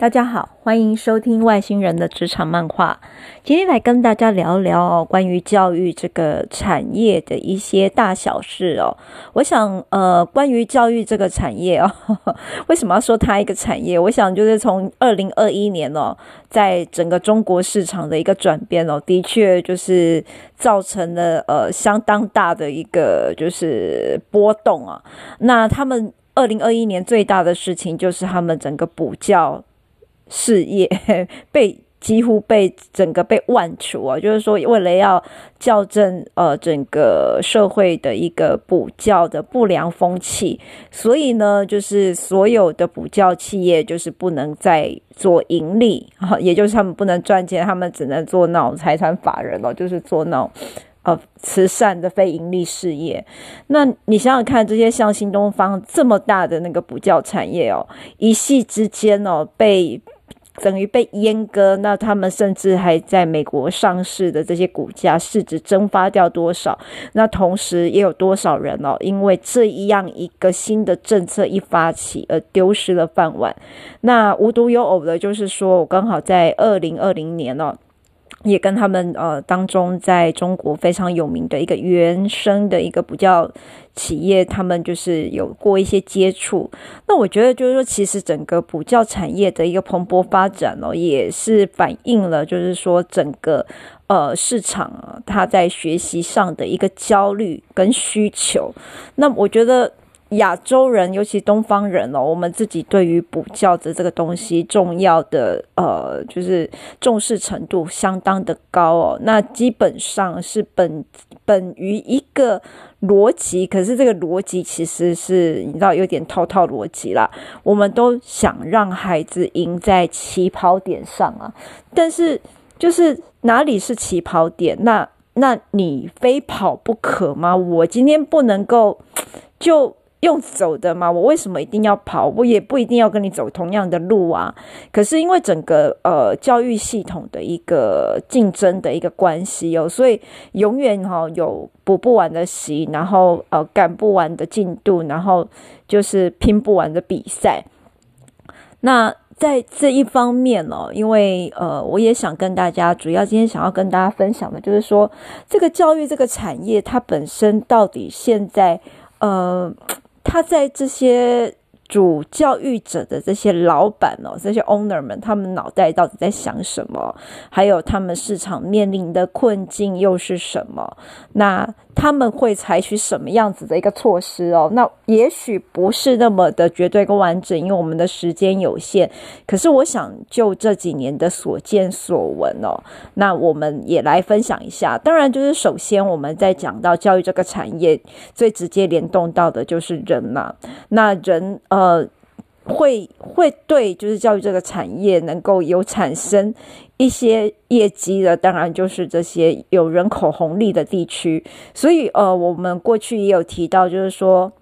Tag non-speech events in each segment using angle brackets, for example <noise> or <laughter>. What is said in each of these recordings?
大家好，欢迎收听外星人的职场漫画。今天来跟大家聊聊哦关于教育这个产业的一些大小事哦。我想，呃，关于教育这个产业哦，<laughs> 为什么要说它一个产业？我想就是从二零二一年哦，在整个中国市场的一个转变哦，的确就是造成了呃相当大的一个就是波动啊。那他们二零二一年最大的事情就是他们整个补教。事业 <laughs> 被几乎被整个被万除啊，就是说为了要校正呃整个社会的一个补教的不良风气，所以呢，就是所有的补教企业就是不能再做盈利啊，<laughs> 也就是他们不能赚钱，他们只能做那种财产法人了，就是做那种呃慈善的非盈利事业。那你想想看，这些像新东方这么大的那个补教产业哦，一夕之间哦被。等于被阉割，那他们甚至还在美国上市的这些股价市值蒸发掉多少？那同时也有多少人哦，因为这样一个新的政策一发起而丢失了饭碗？那无独有偶的，就是说我刚好在二零二零年哦。也跟他们呃当中在中国非常有名的一个原生的一个补教企业，他们就是有过一些接触。那我觉得就是说，其实整个补教产业的一个蓬勃发展哦，也是反映了就是说整个呃市场啊，它在学习上的一个焦虑跟需求。那我觉得。亚洲人，尤其东方人哦，我们自己对于补教的这个东西重要的呃，就是重视程度相当的高哦。那基本上是本本于一个逻辑，可是这个逻辑其实是你知道有点套套逻辑啦。我们都想让孩子赢在起跑点上啊，但是就是哪里是起跑点？那那你非跑不可吗？我今天不能够就。用走的嘛，我为什么一定要跑？我也不一定要跟你走同样的路啊。可是因为整个呃教育系统的一个竞争的一个关系哦，所以永远哈、哦、有补不完的习，然后呃赶不完的进度，然后就是拼不完的比赛。那在这一方面哦，因为呃我也想跟大家，主要今天想要跟大家分享的就是说，这个教育这个产业它本身到底现在呃。他在这些主教育者的这些老板哦，这些 owner 们，他们脑袋到底在想什么？还有他们市场面临的困境又是什么？那他们会采取什么样子的一个措施哦？那也许不是那么的绝对跟完整，因为我们的时间有限。可是我想就这几年的所见所闻哦，那我们也来分享一下。当然，就是首先我们在讲到教育这个产业，最直接联动到的就是人嘛。那人呃。会会对，就是教育这个产业能够有产生一些业绩的，当然就是这些有人口红利的地区。所以，呃，我们过去也有提到，就是说，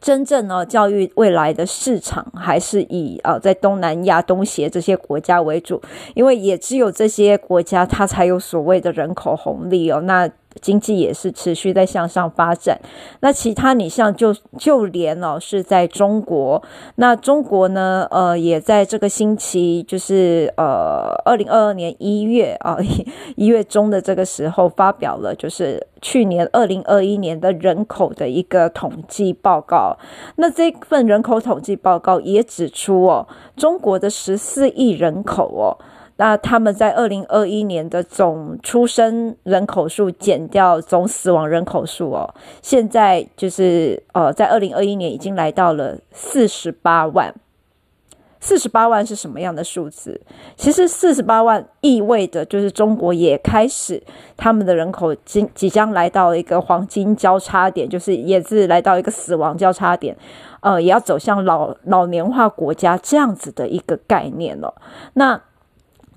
真正呢，教育未来的市场还是以呃，在东南亚、东协这些国家为主，因为也只有这些国家，它才有所谓的人口红利哦。那经济也是持续在向上发展，那其他你像就就连哦是在中国，那中国呢呃也在这个星期就是呃二零二二年一月啊 <laughs> 一月中的这个时候发表了就是去年二零二一年的人口的一个统计报告，那这份人口统计报告也指出哦中国的十四亿人口哦。那他们在二零二一年的总出生人口数减掉总死亡人口数哦，现在就是呃，在二零二一年已经来到了四十八万。四十八万是什么样的数字？其实四十八万意味着就是中国也开始他们的人口即即将来到一个黄金交叉点，就是也是来到一个死亡交叉点，呃，也要走向老老年化国家这样子的一个概念了。那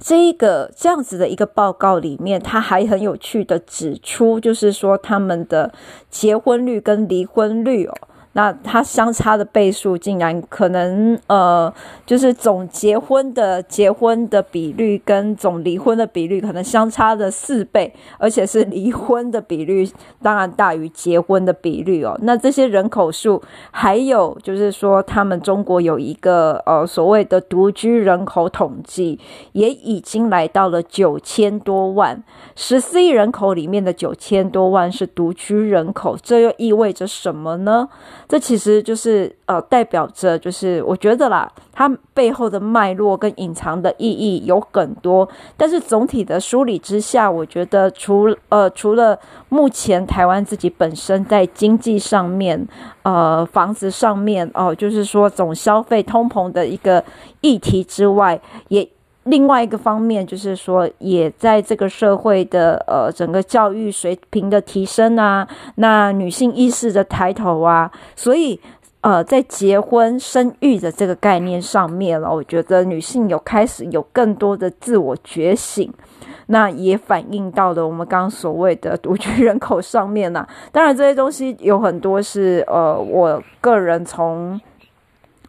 这一个这样子的一个报告里面，他还很有趣的指出，就是说他们的结婚率跟离婚率哦，那它相差的倍数竟然可能呃，就是总结婚的结婚的比率跟总离婚的比率可能相差的四倍，而且是离婚的比率当然大于结婚的比率哦。那这些人口数，还有就是说，他们中国有一个呃所谓的独居人口统计，也已经来到了九千多万，十四亿人口里面的九千多万是独居人口，这又意味着什么呢？这其实就是呃，代表着就是我觉得啦，它背后的脉络跟隐藏的意义有很多。但是总体的梳理之下，我觉得除呃除了目前台湾自己本身在经济上面，呃房子上面哦、就是说总消费通膨的一个议题之外，也。另外一个方面就是说，也在这个社会的呃整个教育水平的提升啊，那女性意识的抬头啊，所以呃在结婚生育的这个概念上面了，我觉得女性有开始有更多的自我觉醒，那也反映到了我们刚刚所谓的独居人口上面呐、啊。当然这些东西有很多是呃我个人从。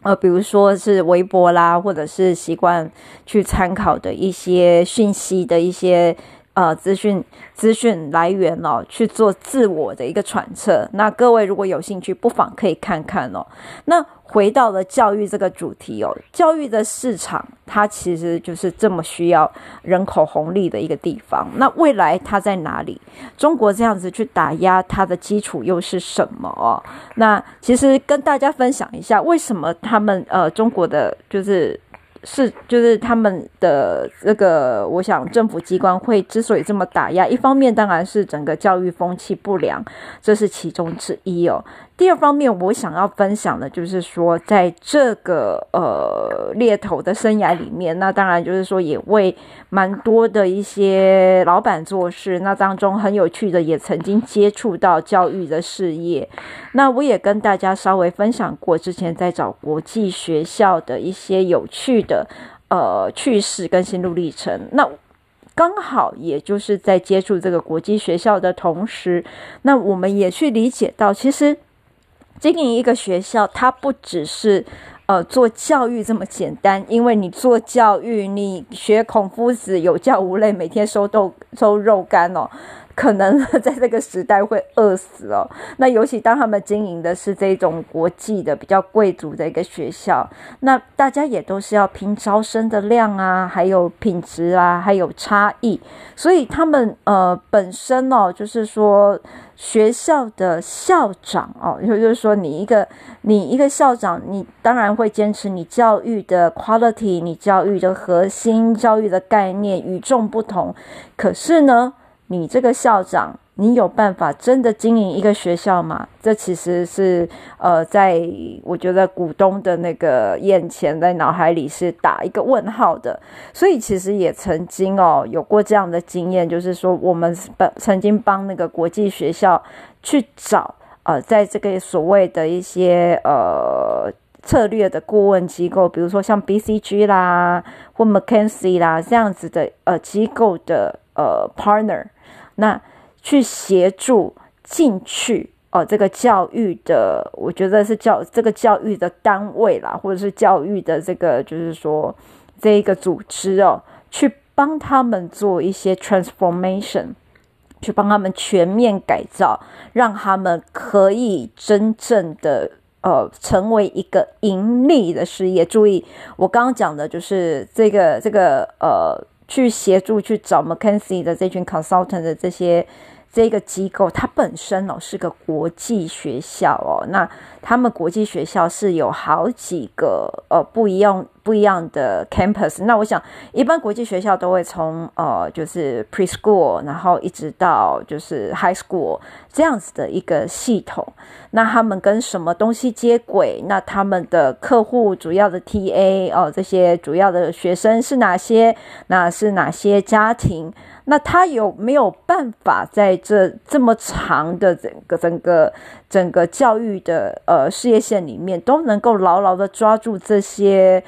呃，比如说是微博啦，或者是习惯去参考的一些讯息的一些呃资讯资讯来源哦，去做自我的一个揣测。那各位如果有兴趣，不妨可以看看哦。那。回到了教育这个主题哦，教育的市场它其实就是这么需要人口红利的一个地方。那未来它在哪里？中国这样子去打压它的基础又是什么哦？那其实跟大家分享一下，为什么他们呃中国的就是。是，就是他们的这个，我想政府机关会之所以这么打压，一方面当然是整个教育风气不良，这是其中之一哦。第二方面，我想要分享的就是说，在这个呃猎头的生涯里面，那当然就是说也为蛮多的一些老板做事，那当中很有趣的，也曾经接触到教育的事业。那我也跟大家稍微分享过，之前在找国际学校的一些有趣的呃趣事跟心路历程。那刚好也就是在接触这个国际学校的同时，那我们也去理解到，其实经营一个学校，它不只是呃做教育这么简单，因为你做教育，你学孔夫子有教无类，每天收豆收肉干哦。可能在这个时代会饿死哦。那尤其当他们经营的是这种国际的比较贵族的一个学校，那大家也都是要拼招生的量啊，还有品质啊，还有差异。所以他们呃本身哦，就是说学校的校长哦，也 <laughs> 就是说你一个你一个校长，你当然会坚持你教育的 quality，你教育的核心，教育的概念与众不同。可是呢，你这个校长，你有办法真的经营一个学校吗？这其实是呃，在我觉得股东的那个眼前，在脑海里是打一个问号的。所以其实也曾经哦有过这样的经验，就是说我们曾经帮那个国际学校去找呃，在这个所谓的一些呃策略的顾问机构，比如说像 BCG 啦或 McKinsey 啦这样子的呃机构的呃 partner。那去协助进去哦，这个教育的，我觉得是教这个教育的单位啦，或者是教育的这个，就是说这一个组织哦，去帮他们做一些 transformation，去帮他们全面改造，让他们可以真正的呃成为一个盈利的事业。注意，我刚刚讲的就是这个这个呃。去协助去找 McKinsey 的这群 consultant 的这些这个机构，它本身哦是个国际学校哦，那他们国际学校是有好几个呃不一样。不一样的 campus，那我想一般国际学校都会从呃就是 preschool，然后一直到就是 high school 这样子的一个系统。那他们跟什么东西接轨？那他们的客户主要的 TA 哦，这些主要的学生是哪些？那是哪些家庭？那他有没有办法在这这么长的整个整个整个教育的呃事业线里面，都能够牢牢的抓住这些？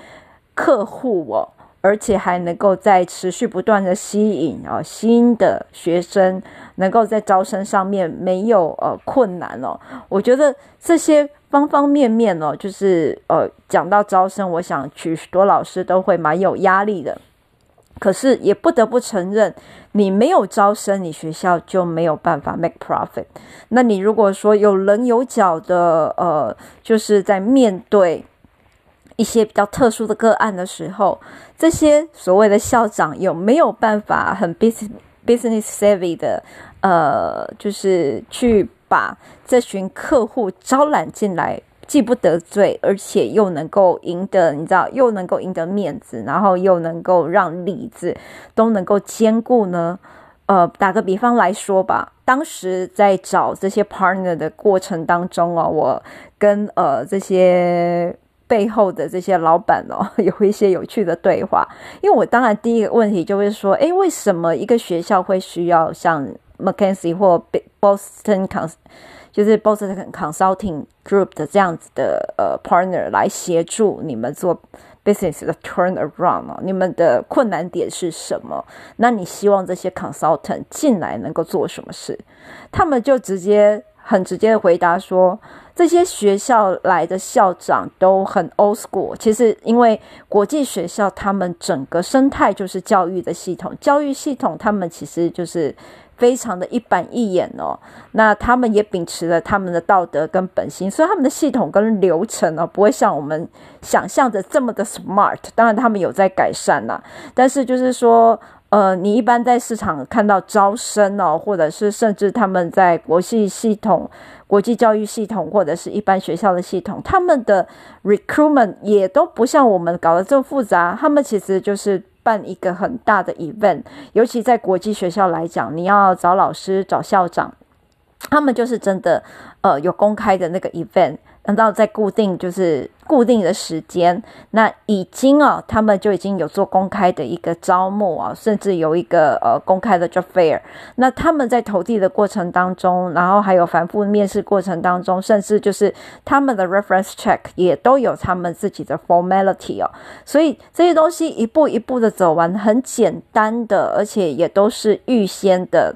客户哦，而且还能够在持续不断的吸引啊新的学生，能够在招生上面没有呃困难哦。我觉得这些方方面面哦，就是呃讲到招生，我想许多老师都会蛮有压力的。可是也不得不承认，你没有招生，你学校就没有办法 make profit。那你如果说有棱有角的呃，就是在面对。一些比较特殊的个案的时候，这些所谓的校长有没有办法很 business business savvy 的，呃，就是去把这群客户招揽进来，既不得罪，而且又能够赢得，你知道，又能够赢得面子，然后又能够让里子都能够兼顾呢？呃，打个比方来说吧，当时在找这些 partner 的过程当中哦，我跟呃这些。背后的这些老板哦，<laughs> 有一些有趣的对话。因为我当然第一个问题就会说，诶，为什么一个学校会需要像 McKinsey 或 Boston Cons，就是 Boston Consulting Group 的这样子的呃 partner 来协助你们做 business 的 turnaround 哦？你们的困难点是什么？那你希望这些 consultant 进来能够做什么事？他们就直接很直接的回答说。这些学校来的校长都很 old school。其实，因为国际学校他们整个生态就是教育的系统，教育系统他们其实就是非常的一板一眼哦。那他们也秉持了他们的道德跟本心，所以他们的系统跟流程哦，不会像我们想象的这么的 smart。当然，他们有在改善呐，但是就是说。呃，你一般在市场看到招生哦，或者是甚至他们在国际系统、国际教育系统，或者是一般学校的系统，他们的 recruitment 也都不像我们搞得这么复杂。他们其实就是办一个很大的 event，尤其在国际学校来讲，你要找老师、找校长，他们就是真的呃有公开的那个 event。等到在固定就是固定的时间，那已经啊，他们就已经有做公开的一个招募啊，甚至有一个呃公开的 job fair。那他们在投递的过程当中，然后还有反复面试过程当中，甚至就是他们的 reference check 也都有他们自己的 formality 哦。所以这些东西一步一步的走完，很简单的，而且也都是预先的。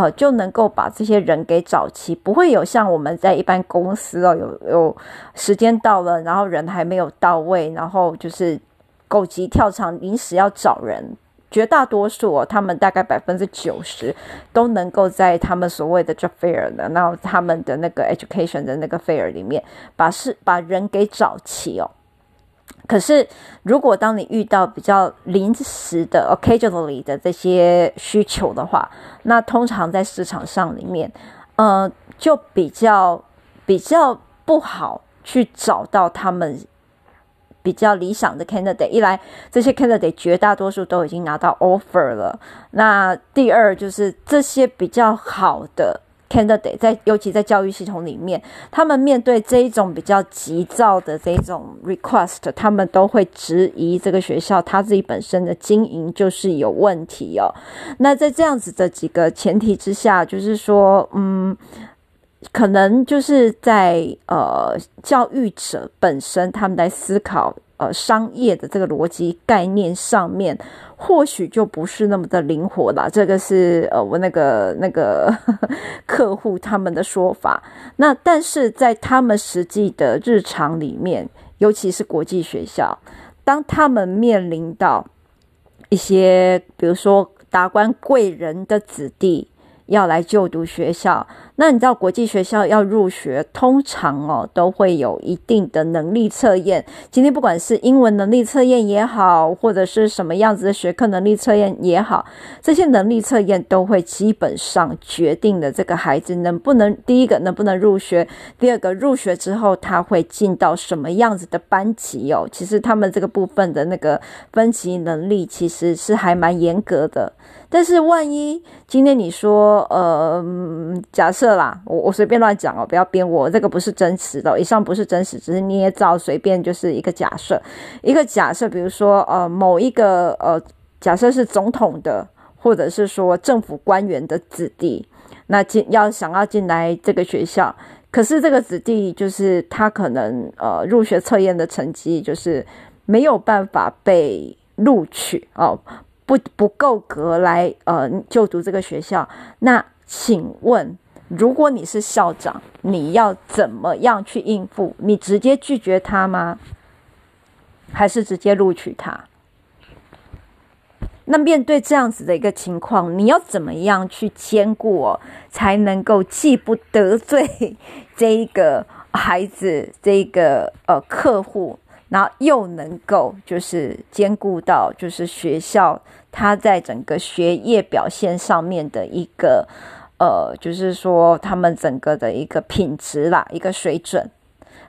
呃，就能够把这些人给找齐，不会有像我们在一般公司哦，有有时间到了，然后人还没有到位，然后就是狗急跳墙，临时要找人。绝大多数哦，他们大概百分之九十都能够在他们所谓的 job fair 的，然后他们的那个 education 的那个 fair 里面，把事把人给找齐哦。可是，如果当你遇到比较临时的 occasionally 的这些需求的话，那通常在市场上里面，呃，就比较比较不好去找到他们比较理想的 candidate。一来，这些 candidate 绝大多数都已经拿到 offer 了；那第二就是这些比较好的。Candidate 在，尤其在教育系统里面，他们面对这一种比较急躁的这种 request，他们都会质疑这个学校他自己本身的经营就是有问题哦。那在这样子的几个前提之下，就是说，嗯，可能就是在呃教育者本身他们在思考。呃，商业的这个逻辑概念上面，或许就不是那么的灵活了。这个是呃，我那个那个 <laughs> 客户他们的说法。那但是在他们实际的日常里面，尤其是国际学校，当他们面临到一些，比如说达官贵人的子弟。要来就读学校，那你知道国际学校要入学，通常哦都会有一定的能力测验。今天不管是英文能力测验也好，或者是什么样子的学科能力测验也好，这些能力测验都会基本上决定了这个孩子能不能第一个能不能入学，第二个入学之后他会进到什么样子的班级哦。其实他们这个部分的那个分级能力其实是还蛮严格的。但是万一今天你说，呃，假设啦，我我随便乱讲哦，不要编我，这个不是真实的，以上不是真实，只是捏造，随便就是一个假设，一个假设，比如说，呃，某一个呃，假设是总统的，或者是说政府官员的子弟，那进要想要进来这个学校，可是这个子弟就是他可能呃入学测验的成绩就是没有办法被。录取哦，不不够格来呃就读这个学校。那请问，如果你是校长，你要怎么样去应付？你直接拒绝他吗？还是直接录取他？那面对这样子的一个情况，你要怎么样去兼顾哦，才能够既不得罪这一个 <laughs> 孩子，这个呃客户，然后又能够就是兼顾到就是学校他在整个学业表现上面的一个呃，就是说他们整个的一个品质啦，一个水准。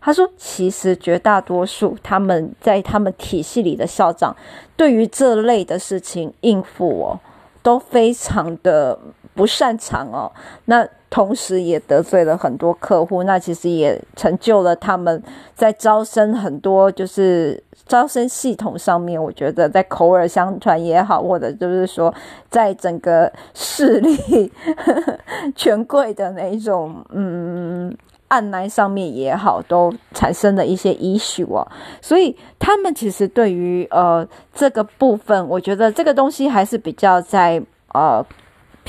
他说：“其实绝大多数他们在他们体系里的校长，对于这类的事情应付哦，都非常的不擅长哦。那同时也得罪了很多客户，那其实也成就了他们在招生很多就是招生系统上面，我觉得在口耳相传也好，或者就是说在整个势力呵呵权贵的那一种嗯。”案来上面也好，都产生了一些 issue 哦，所以他们其实对于呃这个部分，我觉得这个东西还是比较在呃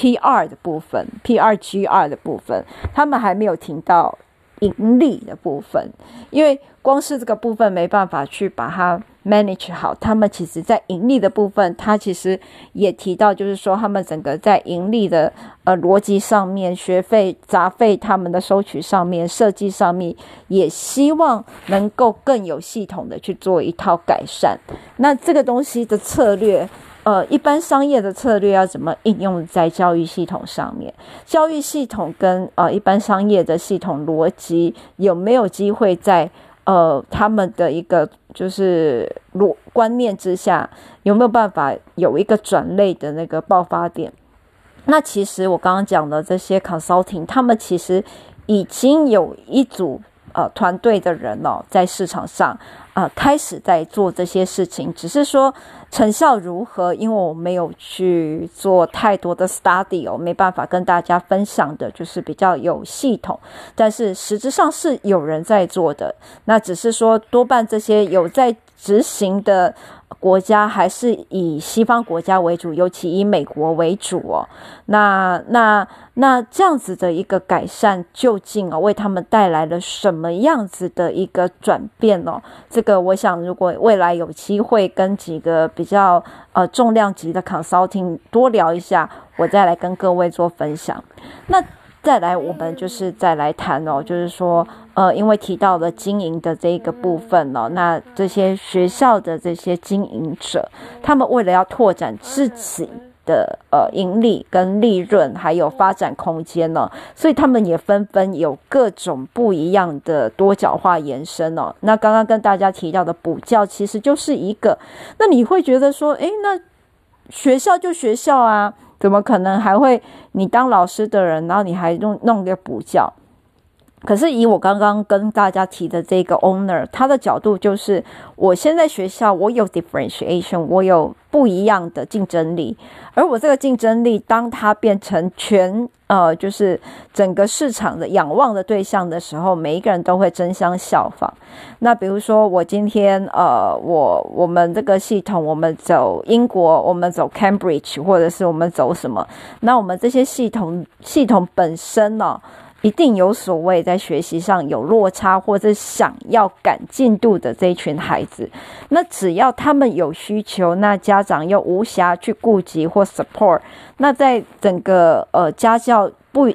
PR 的部分，PRGR 的部分，他们还没有停到盈利的部分，因为光是这个部分没办法去把它。manage 好，他们其实在盈利的部分，他其实也提到，就是说他们整个在盈利的呃逻辑上面，学费杂费他们的收取上面，设计上面，也希望能够更有系统的去做一套改善。那这个东西的策略，呃，一般商业的策略要怎么应用在教育系统上面？教育系统跟呃一般商业的系统逻辑有没有机会在？呃，他们的一个就是逻观念之下，有没有办法有一个转类的那个爆发点？那其实我刚刚讲的这些 consulting，他们其实已经有一组呃团队的人哦，在市场上啊、呃、开始在做这些事情，只是说。成效如何？因为我没有去做太多的 study 哦，没办法跟大家分享的，就是比较有系统。但是实质上是有人在做的，那只是说多半这些有在执行的。国家还是以西方国家为主，尤其以美国为主哦。那那那这样子的一个改善，究竟啊为他们带来了什么样子的一个转变哦？这个我想，如果未来有机会跟几个比较呃重量级的 consulting 多聊一下，我再来跟各位做分享。那。再来，我们就是再来谈哦，就是说，呃，因为提到了经营的这一个部分哦，那这些学校的这些经营者，他们为了要拓展自己的呃盈利跟利润，还有发展空间呢，所以他们也纷纷有各种不一样的多角化延伸哦。那刚刚跟大家提到的补教，其实就是一个。那你会觉得说，诶，那学校就学校啊。怎么可能还会你当老师的人，然后你还弄弄个补教？可是以我刚刚跟大家提的这个 owner，他的角度就是，我现在学校我有 differentiation，我有不一样的竞争力，而我这个竞争力，当它变成全呃，就是整个市场的仰望的对象的时候，每一个人都会争相效仿。那比如说我今天呃，我我们这个系统，我们走英国，我们走 Cambridge，或者是我们走什么？那我们这些系统系统本身呢、一定有所谓在学习上有落差或者想要赶进度的这一群孩子，那只要他们有需求，那家长又无暇去顾及或 support，那在整个呃家教不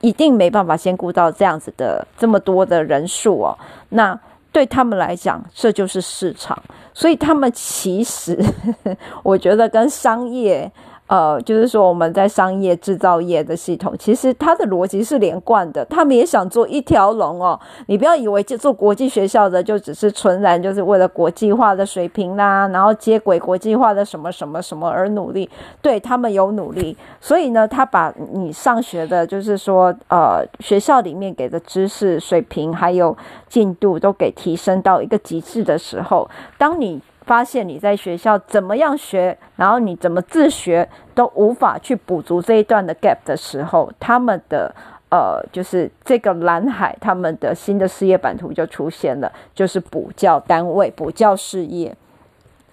一定没办法兼顾到这样子的这么多的人数哦，那对他们来讲这就是市场，所以他们其实 <laughs> 我觉得跟商业。呃，就是说我们在商业制造业的系统，其实它的逻辑是连贯的。他们也想做一条龙哦。你不要以为就做国际学校的就只是纯然就是为了国际化的水平啦，然后接轨国际化的什么什么什么而努力。对，他们有努力，所以呢，他把你上学的，就是说呃学校里面给的知识水平还有进度都给提升到一个极致的时候，当你。发现你在学校怎么样学，然后你怎么自学都无法去补足这一段的 gap 的时候，他们的呃，就是这个蓝海，他们的新的事业版图就出现了，就是补教单位、补教事业。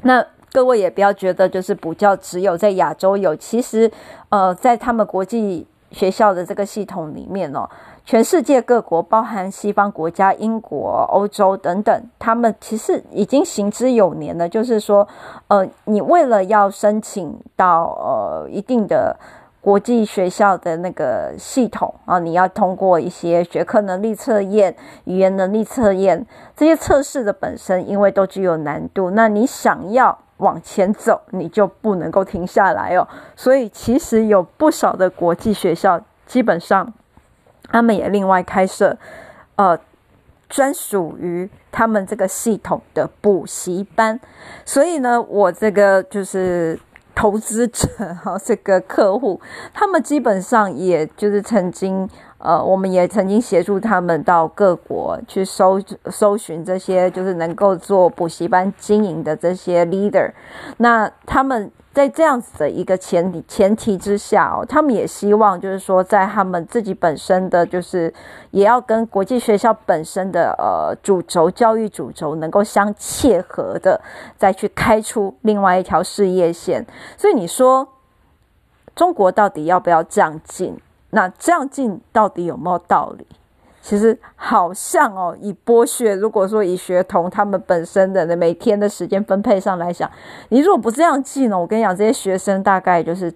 那各位也不要觉得就是补教只有在亚洲有，其实呃，在他们国际学校的这个系统里面哦，全世界各国，包含西方国家、英国、欧洲等等，他们其实已经行之有年了。就是说，呃，你为了要申请到呃一定的。国际学校的那个系统啊，你要通过一些学科能力测验、语言能力测验，这些测试的本身因为都具有难度，那你想要往前走，你就不能够停下来哦。所以其实有不少的国际学校，基本上他们也另外开设呃专属于他们这个系统的补习班。所以呢，我这个就是。投资者哈，<laughs> 这个客户，他们基本上也就是曾经，呃，我们也曾经协助他们到各国去搜搜寻这些就是能够做补习班经营的这些 leader，那他们。在这样子的一个前前提之下哦，他们也希望就是说，在他们自己本身的就是也要跟国际学校本身的呃主轴教育主轴能够相切合的，再去开出另外一条事业线。所以你说中国到底要不要这样进？那这样进到底有没有道理？其实好像哦，以剥削，如果说以学童他们本身的每天的时间分配上来讲，你如果不这样记呢，我跟你讲，这些学生大概就是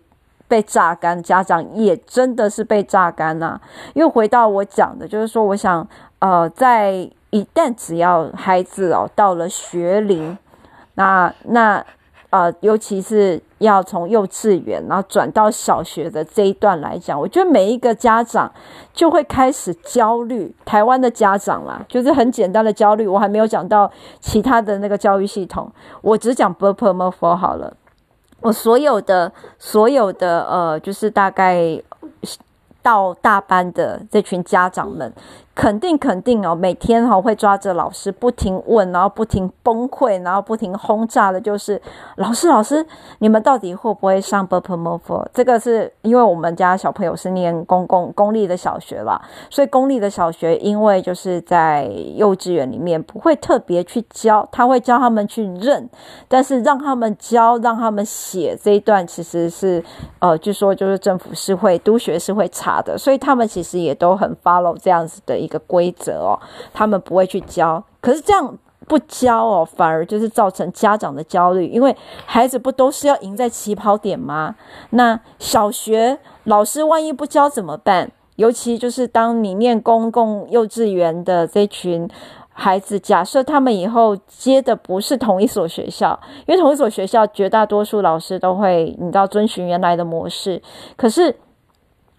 被榨干，家长也真的是被榨干呐。又回到我讲的，就是说，我想呃，在一旦只要孩子哦到了学龄，那那。呃，尤其是要从幼稚园然后转到小学的这一段来讲，我觉得每一个家长就会开始焦虑。台湾的家长啦，就是很简单的焦虑。我还没有讲到其他的那个教育系统，我只讲 b u r p l e m o r p h 好了。我所有的所有的呃，就是大概到大班的这群家长们，肯定肯定哦，每天哈、哦、会抓着老师不停问，然后不停崩溃，然后不停轰炸的，就是老师老师，你们到底会不会上 Purple m o v e 这个是因为我们家小朋友是念公共公立的小学啦，所以公立的小学因为就是在幼稚园里面不会特别去教，他会教他们去认，但是让他们教让他们写这一段其实是呃，据说就是政府是会督学是会查的，所以他们其实也都很 follow 这样子的。一个规则哦，他们不会去教，可是这样不教哦，反而就是造成家长的焦虑，因为孩子不都是要赢在起跑点吗？那小学老师万一不教怎么办？尤其就是当你念公共幼稚园的这群孩子，假设他们以后接的不是同一所学校，因为同一所学校绝大多数老师都会，你知道遵循原来的模式，可是。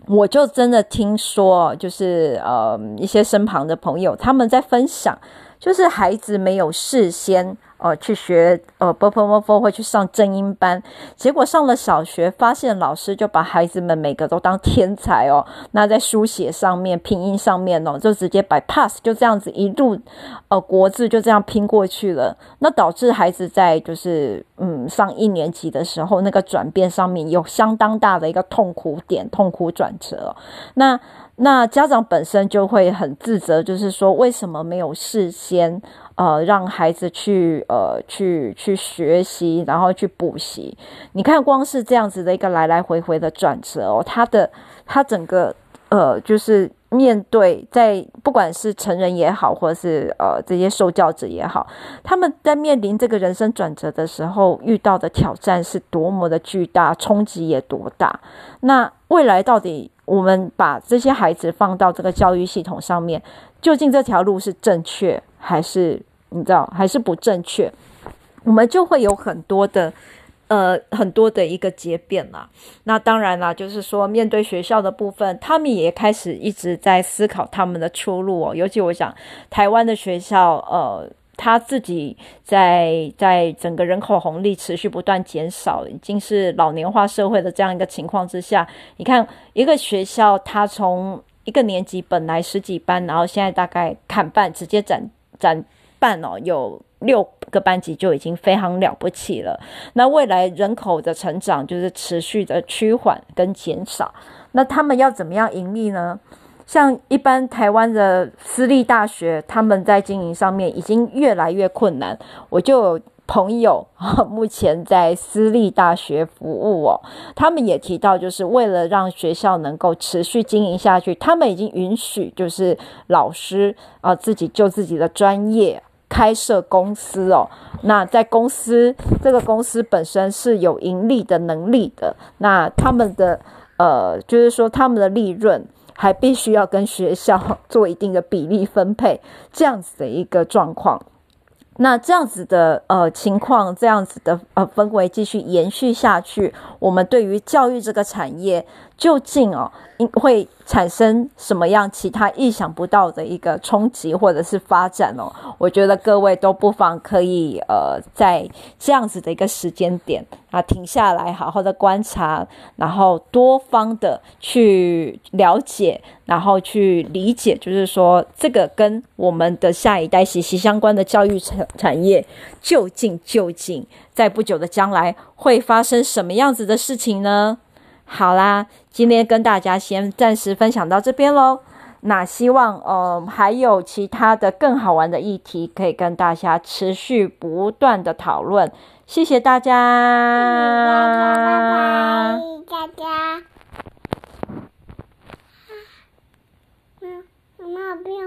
我就真的听说，就是呃一些身旁的朋友他们在分享，就是孩子没有事先。呃去学呃波峰峰峰会去上正音班。结果上了小学发现老师就把孩子们每个都当天才哦。那在书写上面拼音上面哦就直接摆 pass 就这样子一路呃国字就这样拼过去了。那导致孩子在就是嗯上一年级的时候那个转变上面有相当大的一个痛苦点痛苦转折那那家长本身就会很自责，就是说为什么没有事先。呃，让孩子去呃去去学习，然后去补习。你看，光是这样子的一个来来回回的转折哦，他的他整个呃，就是面对在不管是成人也好，或者是呃这些受教者也好，他们在面临这个人生转折的时候，遇到的挑战是多么的巨大，冲击也多大。那未来到底我们把这些孩子放到这个教育系统上面，究竟这条路是正确？还是你知道，还是不正确，我们就会有很多的，呃，很多的一个结变啦。那当然啦，就是说面对学校的部分，他们也开始一直在思考他们的出路哦。尤其我想，台湾的学校，呃，他自己在在整个人口红利持续不断减少，已经是老年化社会的这样一个情况之下，你看一个学校，它从一个年级本来十几班，然后现在大概砍半，直接斩。斩半哦，有六个班级就已经非常了不起了。那未来人口的成长就是持续的趋缓跟减少。那他们要怎么样盈利呢？像一般台湾的私立大学，他们在经营上面已经越来越困难。我就朋友 <laughs> 目前在私立大学服务哦，他们也提到，就是为了让学校能够持续经营下去，他们已经允许就是老师啊、自己就自己的专业开设公司哦。那在公司这个公司本身是有盈利的能力的，那他们的呃就是说他们的利润还必须要跟学校 <laughs> 做一定的比例分配，这样子的一个状况。那这样子的呃情况，这样子的呃氛围继续延续下去，我们对于教育这个产业究竟哦，会产生什么样其他意想不到的一个冲击或者是发展哦？我觉得各位都不妨可以呃在这样子的一个时间点啊停下来，好好的观察，然后多方的去了解，然后去理解，就是说这个跟我们的下一代息息相关的教育产产业，究竟究竟在不久的将来会发生什么样子的事情呢？好啦，今天跟大家先暂时分享到这边喽。那希望呃还有其他的更好玩的议题可以跟大家持续不断的讨论。谢谢大家，谢谢大家。